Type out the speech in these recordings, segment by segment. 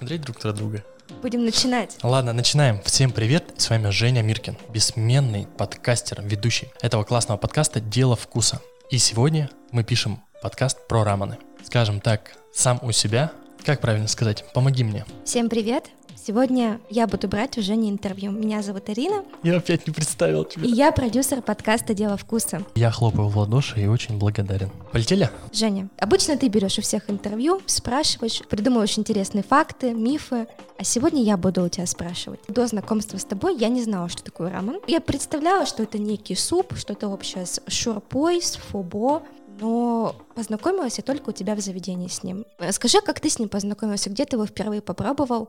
смотреть друг на друга? Будем начинать. Ладно, начинаем. Всем привет, с вами Женя Миркин, бессменный подкастер, ведущий этого классного подкаста «Дело вкуса». И сегодня мы пишем подкаст про раманы. Скажем так, сам у себя, как правильно сказать, помоги мне. Всем привет, Сегодня я буду брать уже не интервью. Меня зовут Ирина. Я опять не представил тебя. И я продюсер подкаста «Дело вкуса». Я хлопаю в ладоши и очень благодарен. Полетели? Женя, обычно ты берешь у всех интервью, спрашиваешь, придумываешь интересные факты, мифы, а сегодня я буду у тебя спрашивать. До знакомства с тобой я не знала, что такое рамен. Я представляла, что это некий суп, что-то общее с шурпой, с фубо, но познакомилась я только у тебя в заведении с ним. Скажи, как ты с ним познакомился, где ты его впервые попробовал,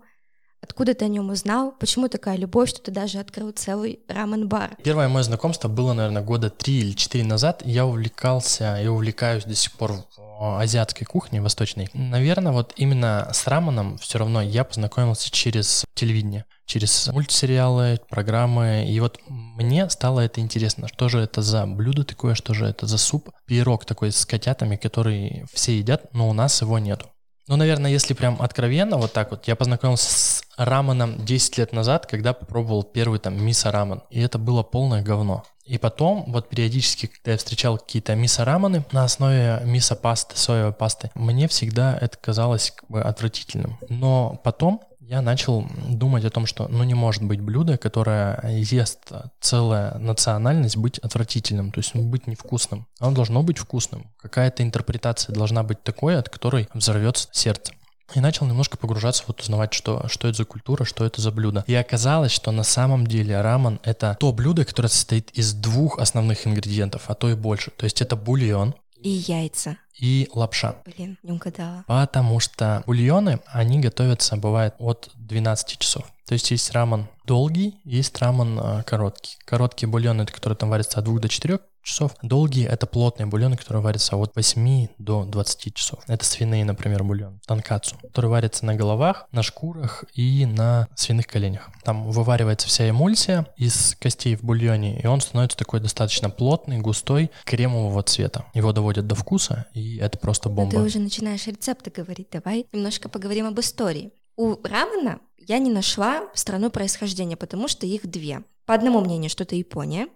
Откуда ты о нем узнал? Почему такая любовь, что ты даже открыл целый рамен-бар? Первое мое знакомство было, наверное, года три или четыре назад. Я увлекался и увлекаюсь до сих пор азиатской кухни восточной. Наверное, вот именно с раменом все равно я познакомился через телевидение, через мультсериалы, программы. И вот мне стало это интересно, что же это за блюдо такое, что же это за суп. Пирог такой с котятами, который все едят, но у нас его нету. Ну, наверное, если прям откровенно, вот так вот, я познакомился с раменом 10 лет назад, когда попробовал первый там мисо-рамен, и это было полное говно. И потом, вот периодически, когда я встречал какие-то мисо-рамены на основе мисо-пасты, соевой пасты, мне всегда это казалось как бы отвратительным. Но потом я начал думать о том, что ну не может быть блюдо, которое ест целая национальность, быть отвратительным, то есть быть невкусным. Оно должно быть вкусным. Какая-то интерпретация должна быть такой, от которой взорвется сердце. И начал немножко погружаться, вот узнавать, что, что это за культура, что это за блюдо. И оказалось, что на самом деле рамен — это то блюдо, которое состоит из двух основных ингредиентов, а то и больше. То есть это бульон, и яйца. И лапша. Блин, не угадала. Потому что бульоны, они готовятся, бывает, от 12 часов. То есть есть рамен долгий, есть рамен э, короткий. Короткий бульон, это который там варится от 2 до 4 часов. Долгие — это плотные бульоны, которые варятся от 8 до 20 часов. Это свиные, например, бульон, танкацу, который варится на головах, на шкурах и на свиных коленях. Там вываривается вся эмульсия из костей в бульоне, и он становится такой достаточно плотный, густой, кремового цвета. Его доводят до вкуса, и это просто бомба. Но ты уже начинаешь рецепты говорить. Давай немножко поговорим об истории. У рамена я не нашла страну происхождения, потому что их две. По одному мнению, что это Япония,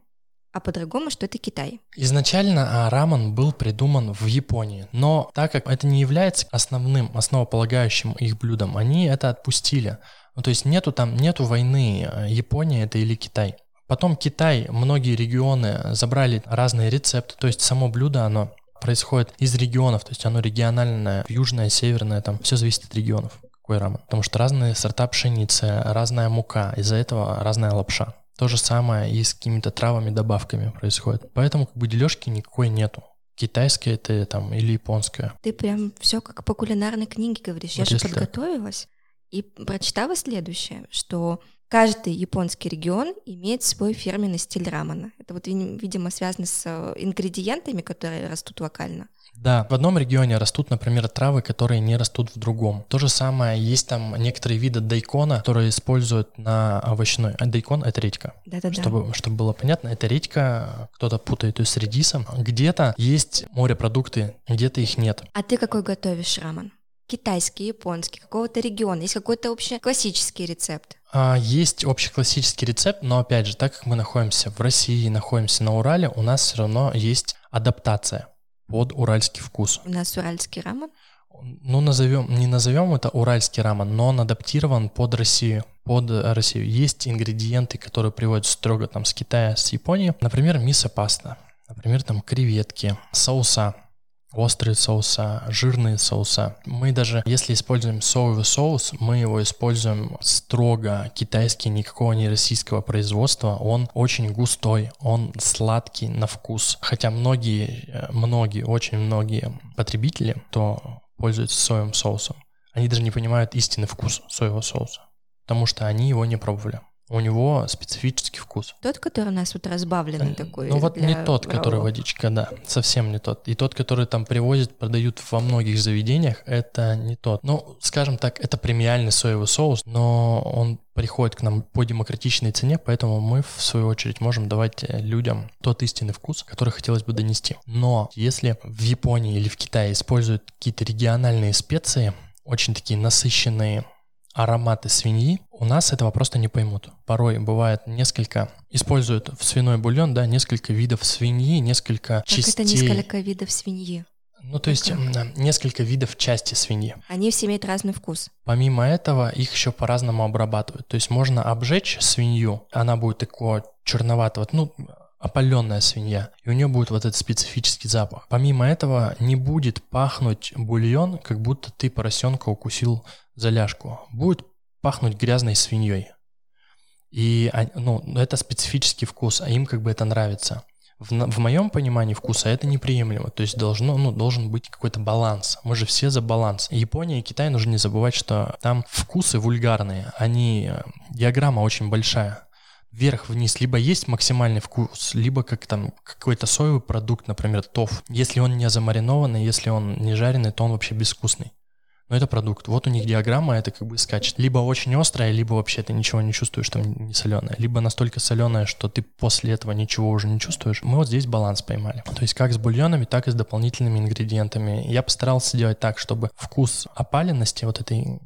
а по-другому, что это Китай. Изначально а, рамен был придуман в Японии, но так как это не является основным, основополагающим их блюдом, они это отпустили. Ну, то есть нету там, нету войны, а, Япония это или Китай. Потом Китай, многие регионы забрали разные рецепты, то есть само блюдо, оно происходит из регионов, то есть оно региональное, южное, северное, там все зависит от регионов, какой рамен. Потому что разные сорта пшеницы, разная мука, из-за этого разная лапша. То же самое и с какими-то травами, добавками происходит. Поэтому как бы дележки никакой нету. Китайская это там или японская. Ты прям все как по кулинарной книге говоришь. Вот Я же подготовилась так. и прочитала следующее, что каждый японский регион имеет свой фирменный стиль рамена. Это вот, видимо, связано с э, ингредиентами, которые растут локально. Да, в одном регионе растут, например, травы, которые не растут в другом. То же самое, есть там некоторые виды дайкона, которые используют на овощной. А дайкон — это редька. Да-да-да. Чтобы, чтобы было понятно, это редька, кто-то путает ее с редисом. Где-то есть морепродукты, где-то их нет. А ты какой готовишь рамен? Китайский, японский, какого-то региона? Есть какой-то общий классический рецепт? А, есть общий классический рецепт, но опять же, так как мы находимся в России, находимся на Урале, у нас все равно есть адаптация под уральский вкус. У нас уральский рамен? Ну, назовем, не назовем это уральский рамен, но он адаптирован под Россию. Под Россию. Есть ингредиенты, которые приводят строго там с Китая, с Японии. Например, мисо-паста. Например, там креветки, соуса острые соуса, жирные соуса. Мы даже, если используем соевый соус, мы его используем строго китайский, никакого не российского производства. Он очень густой, он сладкий на вкус. Хотя многие, э, многие, очень многие потребители, то пользуются соевым соусом, они даже не понимают истинный вкус соевого соуса, потому что они его не пробовали. У него специфический вкус. Тот, который у нас вот разбавленный такой. Ну вот не тот, который водичка, да, совсем не тот. И тот, который там привозят, продают во многих заведениях, это не тот. Ну, скажем так, это премиальный соевый соус, но он приходит к нам по демократичной цене, поэтому мы, в свою очередь, можем давать э, людям тот истинный вкус, который хотелось бы донести. Но если в Японии или в Китае используют какие-то региональные специи, очень такие насыщенные, ароматы свиньи, у нас этого просто не поймут. Порой бывает несколько, используют в свиной бульон, да, несколько видов свиньи, несколько как частей. это несколько видов свиньи? Ну, то есть несколько видов части свиньи. Они все имеют разный вкус. Помимо этого, их еще по-разному обрабатывают. То есть можно обжечь свинью, она будет такого черноватого, ну, опаленная свинья, и у нее будет вот этот специфический запах. Помимо этого, не будет пахнуть бульон, как будто ты поросенка укусил за ляжку. Будет пахнуть грязной свиньей. И ну, это специфический вкус, а им как бы это нравится. В, в моем понимании вкуса это неприемлемо. То есть должно, ну, должен быть какой-то баланс. Мы же все за баланс. Япония и Китай нужно не забывать, что там вкусы вульгарные. Они, э, диаграмма очень большая вверх-вниз. Либо есть максимальный вкус, либо как там какой-то соевый продукт, например, тоф. Если он не замаринованный, если он не жареный, то он вообще безвкусный. Но это продукт. Вот у них диаграмма, это как бы скачет. Либо очень острая, либо вообще ты ничего не чувствуешь, там не соленая. Либо настолько соленая, что ты после этого ничего уже не чувствуешь. Мы вот здесь баланс поймали. То есть как с бульонами, так и с дополнительными ингредиентами. Я постарался сделать так, чтобы вкус опаленности, вот этой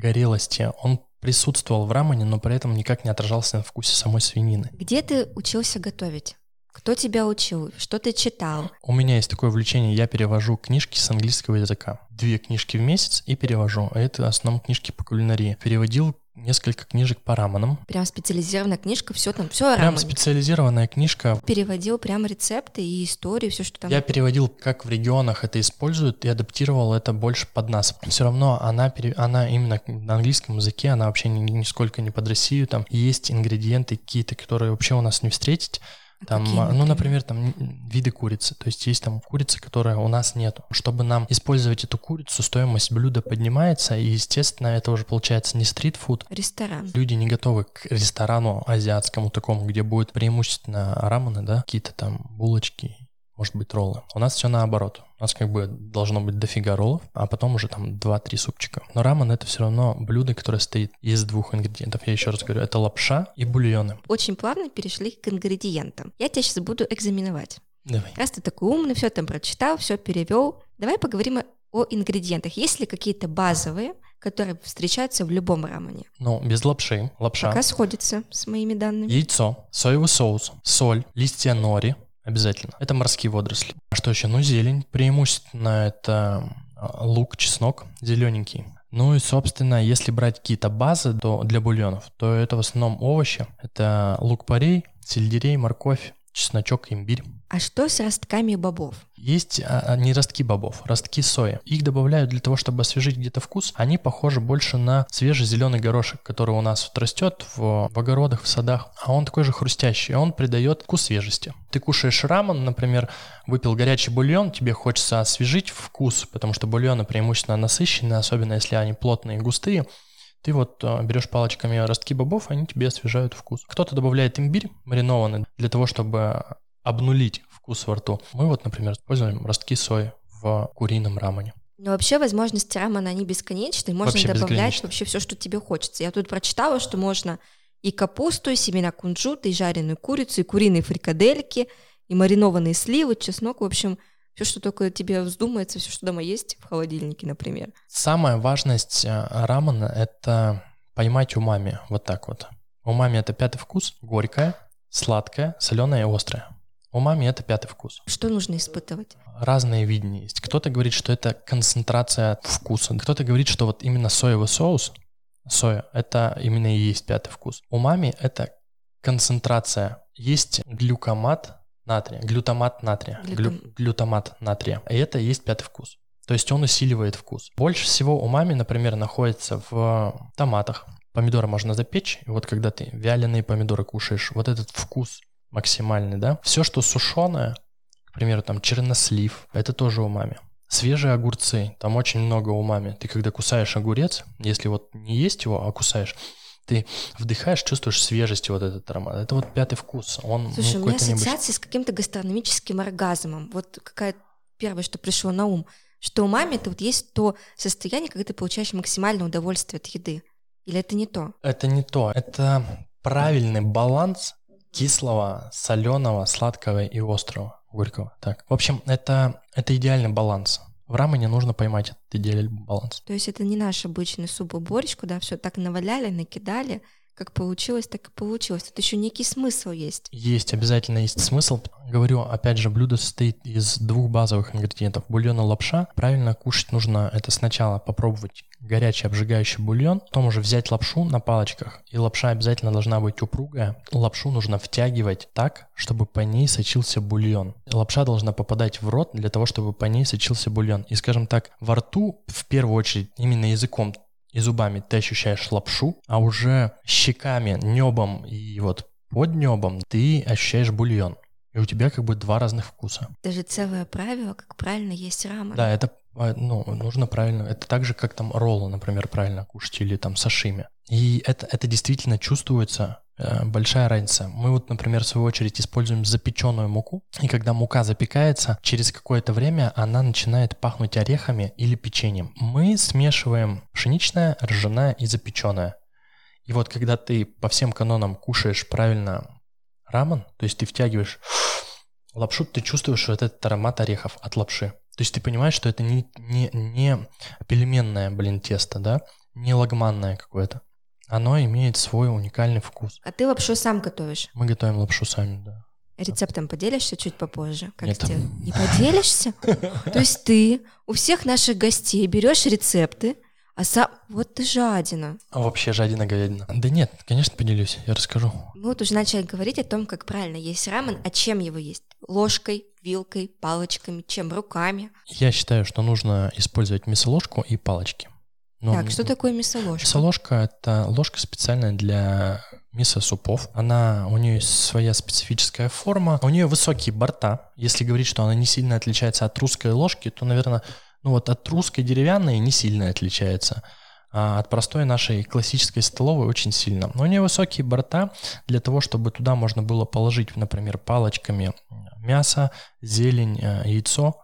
горелости, он присутствовал в рамене, но при этом никак не отражался на вкусе самой свинины. Где ты учился готовить? Кто тебя учил? Что ты читал? У меня есть такое увлечение, я перевожу книжки с английского языка. Две книжки в месяц и перевожу. Это в основном книжки по кулинарии. Переводил несколько книжек по раменам. Прям специализированная книжка, все там, все Прям рамане. специализированная книжка. Переводил прям рецепты и истории, все, что там. Я переводил, как в регионах это используют, и адаптировал это больше под нас. Все равно она, пере... она именно на английском языке, она вообще ни, нисколько не под Россию. Там есть ингредиенты какие-то, которые вообще у нас не встретить. Там, Какие, а, ну, например, там виды курицы. То есть есть там курица, которая у нас нету. Чтобы нам использовать эту курицу, стоимость блюда поднимается, и, естественно, это уже получается не стритфуд. Ресторан. Люди не готовы к ресторану азиатскому такому, где будет преимущественно рамены, да, какие-то там булочки, может быть, роллы. У нас все наоборот. У нас как бы должно быть дофига роллов, а потом уже там 2-3 супчика. Но рамен это все равно блюдо, которое стоит из двух ингредиентов. Я еще раз говорю, это лапша и бульоны. Очень плавно перешли к ингредиентам. Я тебя сейчас буду экзаменовать. Давай. Раз ты такой умный, все там прочитал, все перевел, давай поговорим о ингредиентах. Есть ли какие-то базовые, которые встречаются в любом рамене? Ну, без лапши. Лапша. Пока сходится с моими данными. Яйцо, соевый соус, соль, листья нори, обязательно. Это морские водоросли. А что еще? Ну, зелень. Преимущественно это а, лук, чеснок, зелененький. Ну и, собственно, если брать какие-то базы то для бульонов, то это в основном овощи. Это лук-порей, сельдерей, морковь, чесночок, имбирь. А что с ростками бобов? Есть а, а, не ростки бобов, ростки сои. Их добавляют для того, чтобы освежить где-то вкус. Они похожи больше на свежий зеленый горошек, который у нас вот растет в, в огородах, в садах. А он такой же хрустящий, он придает вкус свежести. Ты кушаешь рамен, например, выпил горячий бульон, тебе хочется освежить вкус, потому что бульоны преимущественно насыщенные, особенно если они плотные и густые. Ты вот берешь палочками ростки бобов, они тебе освежают вкус. Кто-то добавляет имбирь маринованный для того, чтобы обнулить вкус во рту. Мы вот, например, используем ростки сои в курином рамене. Но вообще возможности рамена, они бесконечны. Можно Вообще добавлять вообще все, что тебе хочется. Я тут прочитала, что можно и капусту, и семена кунжута, и жареную курицу, и куриные фрикадельки, и маринованные сливы, чеснок. В общем, все, что только тебе вздумается, все, что дома есть в холодильнике, например. Самая важность э, рамена – это поймать умами вот так вот. Умами – это пятый вкус, горькое, сладкое, соленое и острое. Умами – это пятый вкус. Что нужно испытывать? разные видения есть. Кто-то говорит, что это концентрация вкуса. Кто-то говорит, что вот именно соевый соус, соя, это именно и есть пятый вкус. Умами — это концентрация. Есть глюкомат натрия, глютамат натрия, глю- Глютам- глютамат натрия. И это и есть пятый вкус. То есть он усиливает вкус. Больше всего умами, например, находится в томатах. Помидоры можно запечь, и вот когда ты вяленые помидоры кушаешь, вот этот вкус максимальный, да? Все, что сушеное, к примеру, там чернослив, это тоже умами. Свежие огурцы, там очень много умами. Ты когда кусаешь огурец, если вот не есть его, а кусаешь, ты вдыхаешь, чувствуешь свежесть вот этот аромат. Это вот пятый вкус. Он Слушай, ну, у меня какой-то необычный. ассоциация с каким-то гастрономическим оргазмом. Вот какая первое, что пришло на ум, что у мамы это вот есть то состояние, когда ты получаешь максимальное удовольствие от еды. Или это не то? Это не то. Это правильный баланс кислого, соленого, сладкого и острого, горького. Так. В общем, это, это идеальный баланс. В рамене нужно поймать этот идеальный баланс. То есть это не наш обычный суп-борщ, куда все так наваляли, накидали, как получилось, так и получилось. Тут еще некий смысл есть. Есть, обязательно есть смысл. Говорю, опять же, блюдо состоит из двух базовых ингредиентов. Бульон и лапша. Правильно кушать нужно это сначала попробовать горячий обжигающий бульон, потом уже взять лапшу на палочках. И лапша обязательно должна быть упругая. Лапшу нужно втягивать так, чтобы по ней сочился бульон. Лапша должна попадать в рот для того, чтобы по ней сочился бульон. И, скажем так, во рту, в первую очередь, именно языком и зубами ты ощущаешь лапшу, а уже щеками, небом и вот под небом ты ощущаешь бульон. И у тебя как бы два разных вкуса. Даже целое правило, как правильно есть рамен. Да, это а, ну, нужно правильно. Это так же, как там роллы, например, правильно кушать или там сашими. И это, это действительно чувствуется Э, большая разница. Мы вот, например, в свою очередь используем запеченную муку, и когда мука запекается, через какое-то время она начинает пахнуть орехами или печеньем. Мы смешиваем пшеничное, ржаное и запеченное. И вот когда ты по всем канонам кушаешь правильно рамен, то есть ты втягиваешь лапшу, ты чувствуешь вот этот аромат орехов от лапши. То есть ты понимаешь, что это не, не, не пельменное, блин, тесто, да, не лагманное какое-то. Оно имеет свой уникальный вкус. А ты лапшу сам готовишь? Мы готовим лапшу сами, да. Рецептом поделишься чуть попозже? Как Нет. Сделать? Не поделишься? То есть ты у всех наших гостей берешь рецепты, а сам... Вот ты жадина. А вообще жадина говядина. Да нет, конечно, поделюсь, я расскажу. Мы вот уже начали говорить о том, как правильно есть рамен, а чем его есть? Ложкой, вилкой, палочками, чем? Руками? Я считаю, что нужно использовать мясоложку и палочки. Ну, так, что такое мясоложка? Мясоложка — это ложка специальная для мясо-супов. Она, у нее своя специфическая форма. У нее высокие борта. Если говорить, что она не сильно отличается от русской ложки, то, наверное, ну вот от русской деревянной не сильно отличается. А от простой нашей классической столовой очень сильно. Но у нее высокие борта для того, чтобы туда можно было положить, например, палочками мясо, зелень, э, яйцо,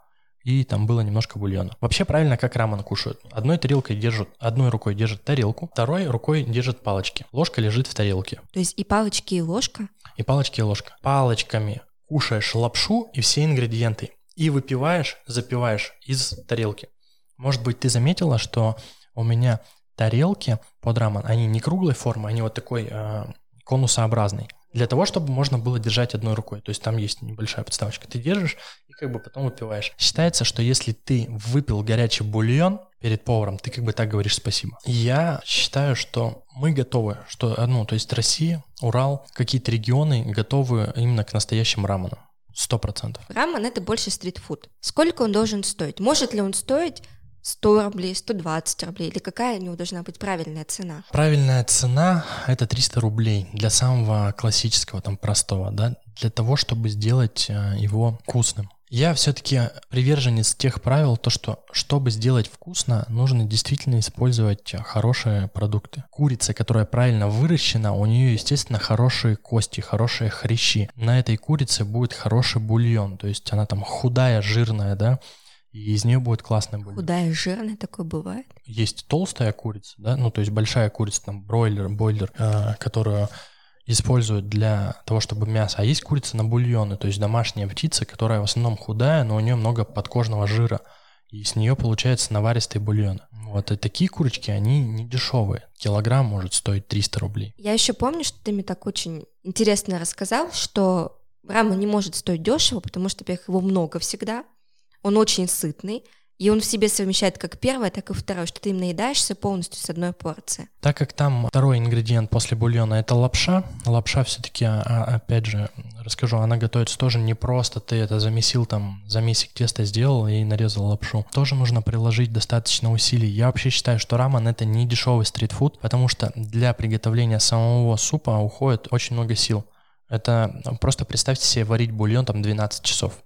и там было немножко бульона. Вообще правильно, как рамен кушают. Одной тарелкой держат, одной рукой держат тарелку, второй рукой держат палочки. Ложка лежит в тарелке. То есть и палочки, и ложка? И палочки, и ложка. Палочками кушаешь лапшу и все ингредиенты. И выпиваешь, запиваешь из тарелки. Может быть, ты заметила, что у меня тарелки под рамен, они не круглой формы, они вот такой э, конусообразный для того, чтобы можно было держать одной рукой. То есть там есть небольшая подставочка. Ты держишь и как бы потом выпиваешь. Считается, что если ты выпил горячий бульон перед поваром, ты как бы так говоришь спасибо. Я считаю, что мы готовы, что, ну, то есть Россия, Урал, какие-то регионы готовы именно к настоящим раменам. Сто процентов. Рамен — это больше стритфуд. Сколько он должен стоить? Может ли он стоить 100 рублей, 120 рублей, или какая у него должна быть правильная цена? Правильная цена — это 300 рублей для самого классического, там, простого, да, для того, чтобы сделать э, его вкусным. Я все-таки приверженец тех правил, то что, чтобы сделать вкусно, нужно действительно использовать хорошие продукты. Курица, которая правильно выращена, у нее, естественно, хорошие кости, хорошие хрящи. На этой курице будет хороший бульон, то есть она там худая, жирная, да, и из нее будет классная бульон. Худая, жирная такое бывает? Есть толстая курица, да, ну то есть большая курица, там бройлер, бойлер, э, которую используют для того, чтобы мясо. А есть курица на бульоны, то есть домашняя птица, которая в основном худая, но у нее много подкожного жира. И с нее получается наваристый бульон. Вот и такие курочки, они не дешевые. Килограмм может стоить 300 рублей. Я еще помню, что ты мне так очень интересно рассказал, что рама не может стоить дешево, потому что, во-первых, его много всегда он очень сытный, и он в себе совмещает как первое, так и второе, что ты им наедаешься полностью с одной порции. Так как там второй ингредиент после бульона это лапша, лапша все-таки, а, а, опять же, расскажу, она готовится тоже не просто, ты это замесил там, замесик теста сделал и нарезал лапшу. Тоже нужно приложить достаточно усилий. Я вообще считаю, что рамен это не дешевый стритфуд, потому что для приготовления самого супа уходит очень много сил. Это просто представьте себе варить бульон там 12 часов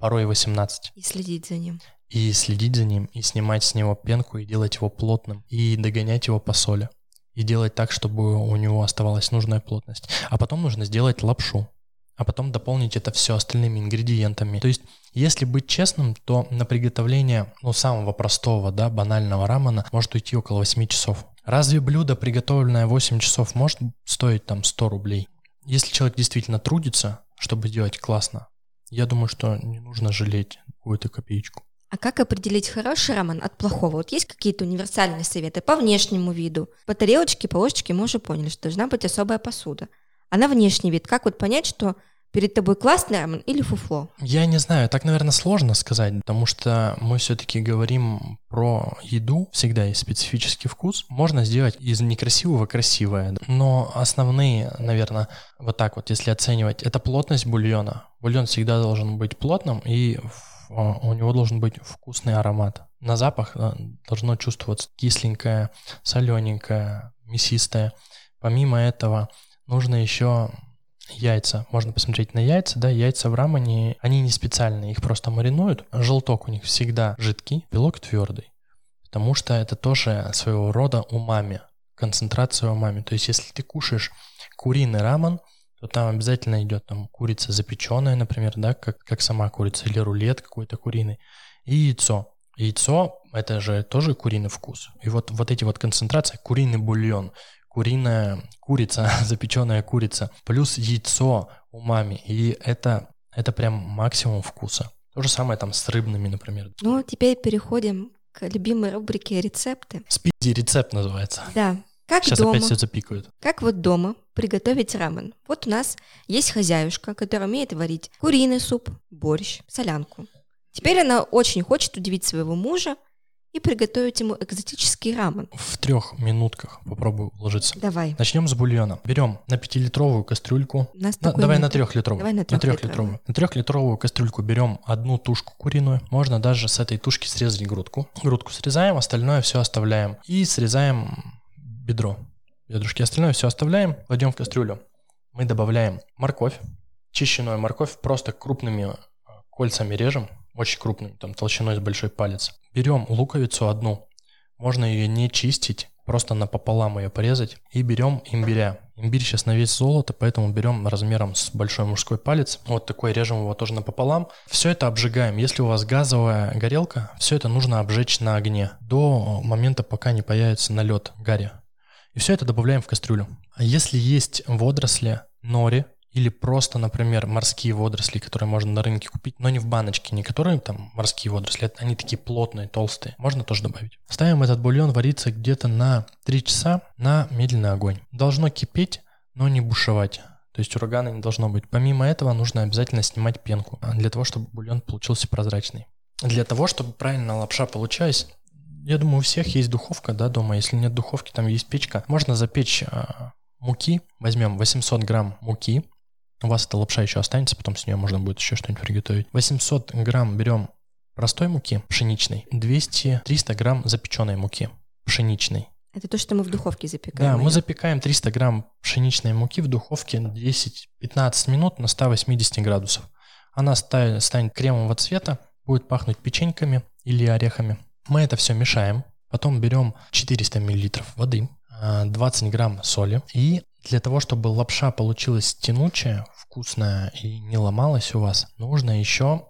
порой 18. И следить за ним. И следить за ним, и снимать с него пенку, и делать его плотным, и догонять его по соли. И делать так, чтобы у него оставалась нужная плотность. А потом нужно сделать лапшу. А потом дополнить это все остальными ингредиентами. То есть, если быть честным, то на приготовление, ну, самого простого, да, банального рамена может уйти около 8 часов. Разве блюдо, приготовленное 8 часов, может стоить там 100 рублей? Если человек действительно трудится, чтобы сделать классно, я думаю, что не нужно жалеть какую-то копеечку. А как определить хороший рамен от плохого? Вот есть какие-то универсальные советы по внешнему виду? По тарелочке, по ложечке мы уже поняли, что должна быть особая посуда. А на внешний вид, как вот понять, что перед тобой классный рамен или фуфло? Я не знаю, так, наверное, сложно сказать, потому что мы все-таки говорим про еду, всегда есть специфический вкус. Можно сделать из некрасивого красивое, но основные, наверное, вот так вот, если оценивать, это плотность бульона. Бульон всегда должен быть плотным и у него должен быть вкусный аромат. На запах а, должно чувствоваться кисленькое, солененькое, мясистое. Помимо этого нужно еще яйца. Можно посмотреть на яйца, да, яйца в рамане, они не специальные, их просто маринуют. Желток у них всегда жидкий, белок твердый. Потому что это тоже своего рода умами, концентрация умами. То есть если ты кушаешь куриный рамен, то там обязательно идет там курица запеченная, например, да, как, как сама курица, или рулет какой-то куриный, и яйцо. Яйцо – это же тоже куриный вкус. И вот, вот эти вот концентрации, куриный бульон, куриная курица, запеченная курица, плюс яйцо у мами, и это, это прям максимум вкуса. То же самое там с рыбными, например. Ну, теперь переходим к любимой рубрике рецепты. Спиди рецепт называется. Да. Как Сейчас дома, опять все запикают. Как вот дома приготовить рамен. Вот у нас есть хозяюшка, которая умеет варить куриный суп, борщ, солянку. Теперь она очень хочет удивить своего мужа и приготовить ему экзотический рамен. В трех минутках попробую уложиться. Давай. Начнем с бульона. Берем на пятилитровую кастрюльку. У нас На- давай на трехлитровую. Давай на трехлитровую. На трехлитровую кастрюльку берем одну тушку куриную. Можно даже с этой тушки срезать грудку. Грудку срезаем, остальное все оставляем. И срезаем бедро. Бедрушки. Остальное все оставляем, кладем в кастрюлю. Мы добавляем морковь. Чищенную морковь просто крупными э, кольцами режем. Очень крупными, там толщиной с большой палец. Берем луковицу одну. Можно ее не чистить, просто напополам ее порезать. И берем имбиря. Имбирь сейчас на весь золото, поэтому берем размером с большой мужской палец. Вот такой режем его тоже напополам. Все это обжигаем. Если у вас газовая горелка, все это нужно обжечь на огне до момента, пока не появится налет гари. И все это добавляем в кастрюлю. А если есть водоросли, нори, или просто, например, морские водоросли, которые можно на рынке купить, но не в баночке, не которые там морские водоросли, они такие плотные, толстые, можно тоже добавить. Ставим этот бульон вариться где-то на 3 часа на медленный огонь. Должно кипеть, но не бушевать. То есть урагана не должно быть. Помимо этого нужно обязательно снимать пенку, для того, чтобы бульон получился прозрачный. Для того, чтобы правильно лапша получалась, я думаю, у всех есть духовка, да, дома. Если нет духовки, там есть печка. Можно запечь а, муки. Возьмем 800 грамм муки. У вас эта лапша еще останется, потом с нее можно будет еще что-нибудь приготовить. 800 грамм берем простой муки, пшеничной. 200-300 грамм запеченной муки, пшеничной. Это то, что мы в духовке запекаем. Да, мы запекаем 300 грамм пшеничной муки в духовке 10-15 минут на 180 градусов. Она ста- станет кремового цвета, будет пахнуть печеньками или орехами. Мы это все мешаем. Потом берем 400 миллилитров воды, а, 20 грамм соли. И для того, чтобы лапша получилась тянучая, вкусная и не ломалась у вас, нужно еще...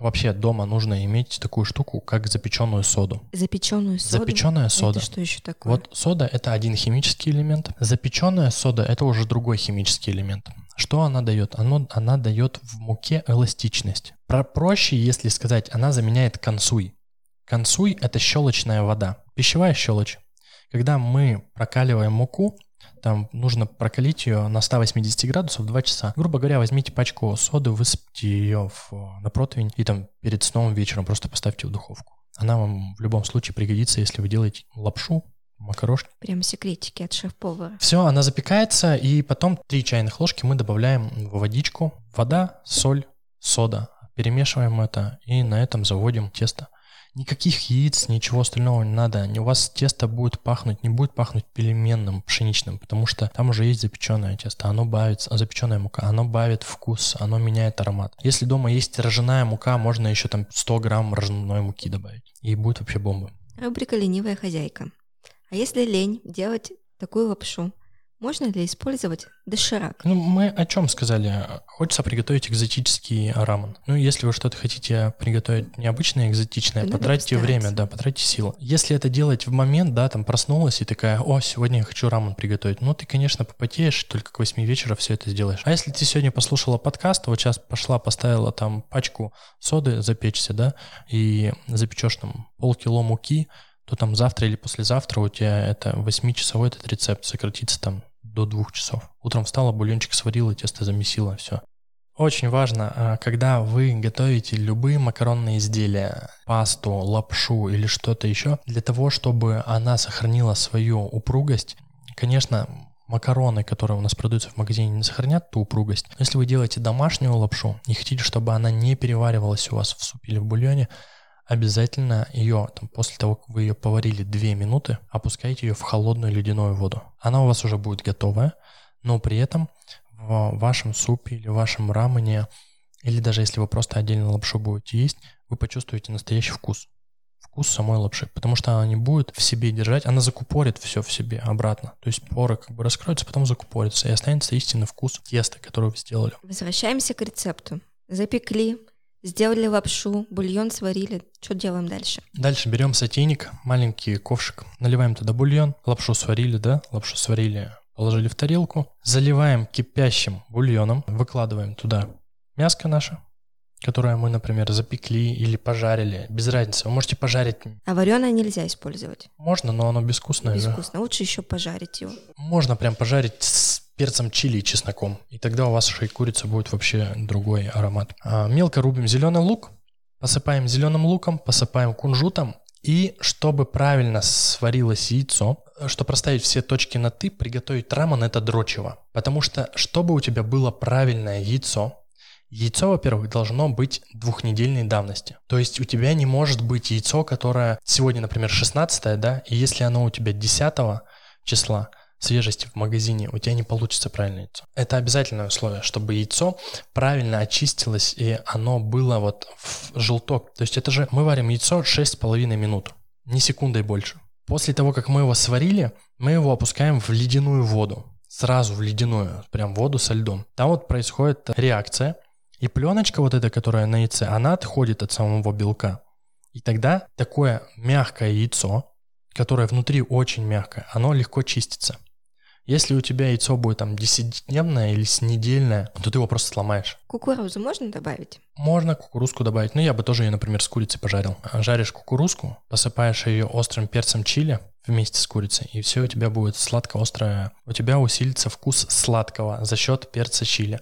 Вообще дома нужно иметь такую штуку, как запеченную соду. Запеченную соду. Запеченная сода. Это что еще такое? Вот сода это один химический элемент. Запеченная сода это уже другой химический элемент. Что она дает? Оно, она дает в муке эластичность. Про проще, если сказать, она заменяет консуй. Консуй это щелочная вода, пищевая щелочь. Когда мы прокаливаем муку, там нужно прокалить ее на 180 градусов 2 часа. Грубо говоря, возьмите пачку соды, высыпьте ее в, на противень и там перед сном вечером просто поставьте в духовку. Она вам в любом случае пригодится, если вы делаете лапшу, макарошки. Прям секретики от шеф-повара. Все, она запекается, и потом 3 чайных ложки мы добавляем в водичку. Вода, соль, сода. Перемешиваем это и на этом заводим тесто. Никаких яиц, ничего остального не надо. У вас тесто будет пахнуть, не будет пахнуть пельменным, пшеничным, потому что там уже есть запеченное тесто, оно бавит, запеченная мука, оно бавит вкус, оно меняет аромат. Если дома есть ржаная мука, можно еще там 100 грамм ржаной муки добавить, и будет вообще бомба. Рубрика «Ленивая хозяйка». А если лень делать такую лапшу, можно ли использовать доширак? Ну, мы о чем сказали? Хочется приготовить экзотический рамен. Ну, если вы что-то хотите приготовить необычное, экзотичное, Надо потратьте постараться. время, да, потратьте силу. Если это делать в момент, да, там проснулась и такая, о, сегодня я хочу рамен приготовить, ну, ты, конечно, попотеешь, только к 8 вечера все это сделаешь. А если ты сегодня послушала подкаст, вот сейчас пошла, поставила там пачку соды запечься, да, и запечешь там полкило муки, то там завтра или послезавтра у тебя это 8-часовой этот рецепт сократится там до двух часов. Утром встала, бульончик сварила, тесто замесила, все. Очень важно, а, когда вы готовите любые макаронные изделия, пасту, лапшу или что-то еще, для того, чтобы она сохранила свою упругость, конечно, макароны, которые у нас продаются в магазине, не сохранят ту упругость. Но если вы делаете домашнюю лапшу и хотите, чтобы она не переваривалась у вас в супе или в бульоне, обязательно ее, там, после того, как вы ее поварили 2 минуты, опускайте ее в холодную ледяную воду. Она у вас уже будет готовая, но при этом в вашем супе или в вашем рамене, или даже если вы просто отдельно лапшу будете есть, вы почувствуете настоящий вкус. Вкус самой лапши, потому что она не будет в себе держать, она закупорит все в себе обратно. То есть поры как бы раскроются, потом закупорятся, и останется истинный вкус теста, который вы сделали. Возвращаемся к рецепту. Запекли, сделали лапшу, бульон сварили. Что делаем дальше? Дальше берем сотейник, маленький ковшик, наливаем туда бульон, лапшу сварили, да, лапшу сварили, положили в тарелку, заливаем кипящим бульоном, выкладываем туда мяско наше, которое мы, например, запекли или пожарили, без разницы. Вы можете пожарить, А вареное нельзя использовать. можно, но оно безвкусное. да. Безвкусно. Лучше еще пожарить его. Можно прям пожарить с перцем чили и чесноком, и тогда у вашей курицы будет вообще другой аромат. А, мелко рубим зеленый лук, посыпаем зеленым луком, посыпаем кунжутом, и чтобы правильно сварилось яйцо, чтобы проставить все точки на «ты», приготовить рамен – это дрочево. Потому что, чтобы у тебя было правильное яйцо, Яйцо, во-первых, должно быть двухнедельной давности. То есть у тебя не может быть яйцо, которое сегодня, например, 16 да, и если оно у тебя 10 числа свежести в магазине, у тебя не получится правильное яйцо. Это обязательное условие, чтобы яйцо правильно очистилось и оно было вот в желток. То есть это же мы варим яйцо 6,5 минут, не секундой больше. После того, как мы его сварили, мы его опускаем в ледяную воду. Сразу в ледяную, прям воду со льдом. Там вот происходит реакция, и пленочка вот эта, которая на яйце, она отходит от самого белка. И тогда такое мягкое яйцо, которое внутри очень мягкое, оно легко чистится. Если у тебя яйцо будет там 10-дневное или с недельное, то ты его просто сломаешь. Кукурузу можно добавить? Можно кукурузку добавить. Ну, я бы тоже ее, например, с курицей пожарил. Жаришь кукурузку, посыпаешь ее острым перцем чили вместе с курицей, и все у тебя будет сладко-острое. У тебя усилится вкус сладкого за счет перца чили.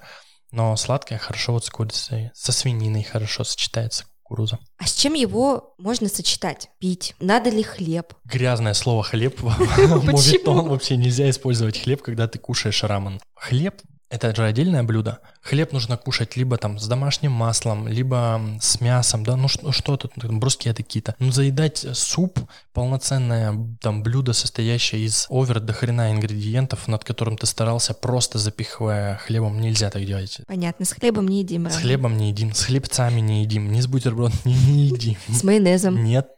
Но сладкое хорошо вот с курицей, со свининой хорошо сочетается кукуруза. А с чем его можно сочетать? Пить? Надо ли хлеб? Грязное слово хлеб. Мувитон вообще нельзя использовать хлеб, когда ты кушаешь рамен. Хлеб это же отдельное блюдо. Хлеб нужно кушать либо там с домашним маслом, либо с мясом, да, ну что, что тут, брускеты какие-то. Ну заедать суп, полноценное там блюдо, состоящее из овер до хрена ингредиентов, над которым ты старался, просто запихивая хлебом, нельзя так делать. Понятно, с хлебом не едим С рамен. хлебом не едим, с хлебцами не едим, ни с бутербродом не, не едим. С майонезом? Нет.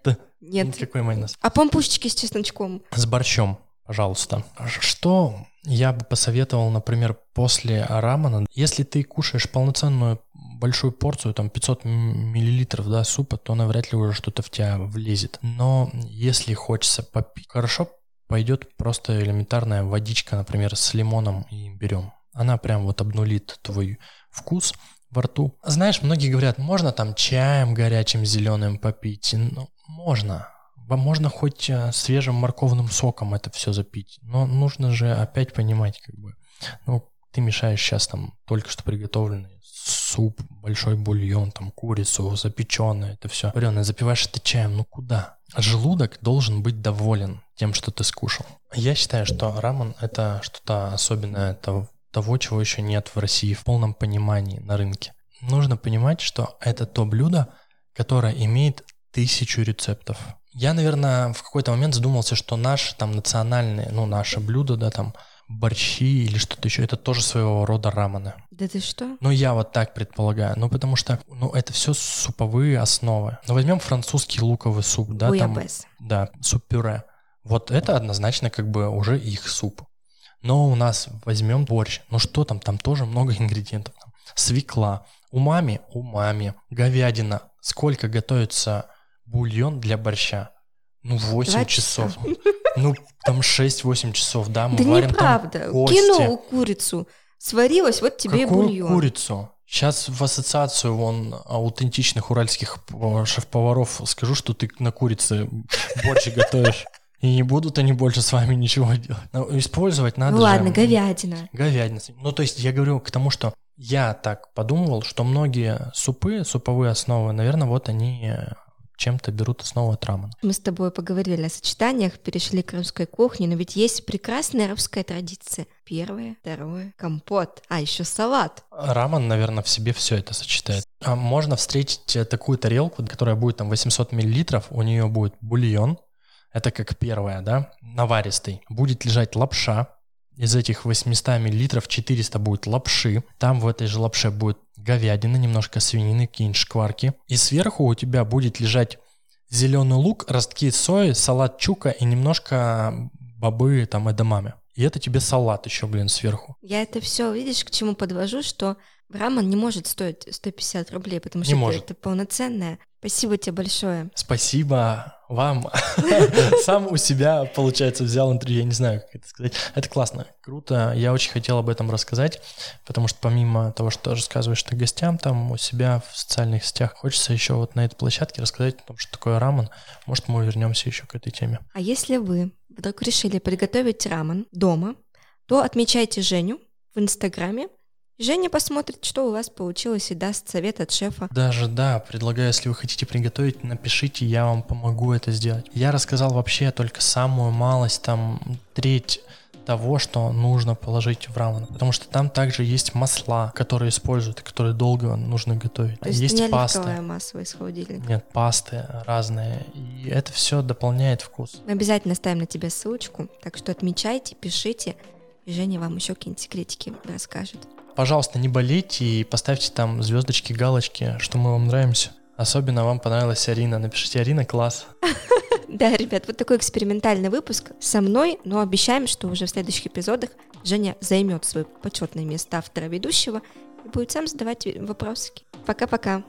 Нет. Никакой майонез. А помпушечки с чесночком? С борщом, пожалуйста. Что я бы посоветовал, например, после рамена, если ты кушаешь полноценную большую порцию, там 500 миллилитров да, супа, то навряд ли уже что-то в тебя влезет. Но если хочется попить, хорошо пойдет просто элементарная водичка, например, с лимоном и имбирем. Она прям вот обнулит твой вкус во рту. Знаешь, многие говорят, можно там чаем горячим зеленым попить. Ну, можно. Вам можно хоть э, свежим морковным соком это все запить. Но нужно же опять понимать, как бы, ну, ты мешаешь сейчас там только что приготовленный суп, большой бульон, там курицу, запеченное, это все. Вареное, запиваешь это чаем, ну куда? Желудок должен быть доволен тем, что ты скушал. Я считаю, что рамен это что-то особенное того, того, чего еще нет в России в полном понимании на рынке. Нужно понимать, что это то блюдо, которое имеет тысячу рецептов. Я, наверное, в какой-то момент задумался, что наши там национальные, ну, наше блюдо, да, там, борщи или что-то еще, это тоже своего рода рамены. Да ты что? Ну, я вот так предполагаю. Ну, потому что, ну, это все суповые основы. Ну, возьмем французский луковый суп, да, там, Буябес. да, суп-пюре. Вот это однозначно как бы уже их суп. Но у нас возьмем борщ. Ну что там? Там тоже много ингредиентов. Свекла. У мами, у мами. Говядина. Сколько готовится бульон для борща? Ну, 8 часов. Ну, там 6-8 часов, да, мы да варим неправда. там кости. Кинул курицу, сварилась, вот тебе Какую и бульон. курицу? Сейчас в ассоциацию вон аутентичных уральских шеф-поваров скажу, что ты на курице борщ готовишь. И не будут они больше с вами ничего делать. Но использовать надо Ну же- ладно, говядина. Говядина. Ну, то есть я говорю к тому, что я так подумывал, что многие супы, суповые основы, наверное, вот они э, чем-то берут основу от рамена. Мы с тобой поговорили о сочетаниях, перешли к русской кухне, но ведь есть прекрасная русская традиция. Первое, второе, компот, а еще салат. Рамен, наверное, в себе все это сочетает. А можно встретить э, такую тарелку, которая будет там 800 миллилитров, у нее будет бульон, это как первое, да, наваристый. Будет лежать лапша, из этих 800 миллилитров 400 будет лапши, там в этой же лапше будет говядина, немножко свинины, какие-нибудь шкварки. И сверху у тебя будет лежать зеленый лук, ростки сои, салат чука и немножко бобы там эдамаме. И это тебе салат еще, блин, сверху. Я это все, видишь, к чему подвожу, что рамен не может стоить 150 рублей, потому Не что это, может. это полноценное. Спасибо тебе большое. Спасибо вам. Сам у себя, получается, взял интервью, я не знаю, как это сказать. Это классно, круто. Я очень хотел об этом рассказать, потому что помимо того, что рассказываешь ты гостям там у себя в социальных сетях, хочется еще вот на этой площадке рассказать о том, что такое рамен. Может, мы вернемся еще к этой теме. А если вы вдруг решили приготовить рамен дома, то отмечайте Женю в Инстаграме. Женя посмотрит, что у вас получилось и даст совет от шефа. Даже, да, предлагаю, если вы хотите приготовить, напишите, я вам помогу это сделать. Я рассказал вообще только самую малость, там, треть того, что нужно положить в рамен. Потому что там также есть масла, которые используют, которые долго нужно готовить. То есть, есть не пасты. масло из холодильника. Нет, пасты разные. И это все дополняет вкус. Мы обязательно ставим на тебя ссылочку, так что отмечайте, пишите, и Женя вам еще какие-нибудь секретики расскажет. Пожалуйста, не болейте и поставьте там звездочки, галочки, что мы вам нравимся. Особенно вам понравилась Арина. Напишите, Арина, класс. Да, ребят, вот такой экспериментальный выпуск со мной, но обещаем, что уже в следующих эпизодах Женя займет свое почетное место автора ведущего и будет сам задавать вопросики. Пока-пока.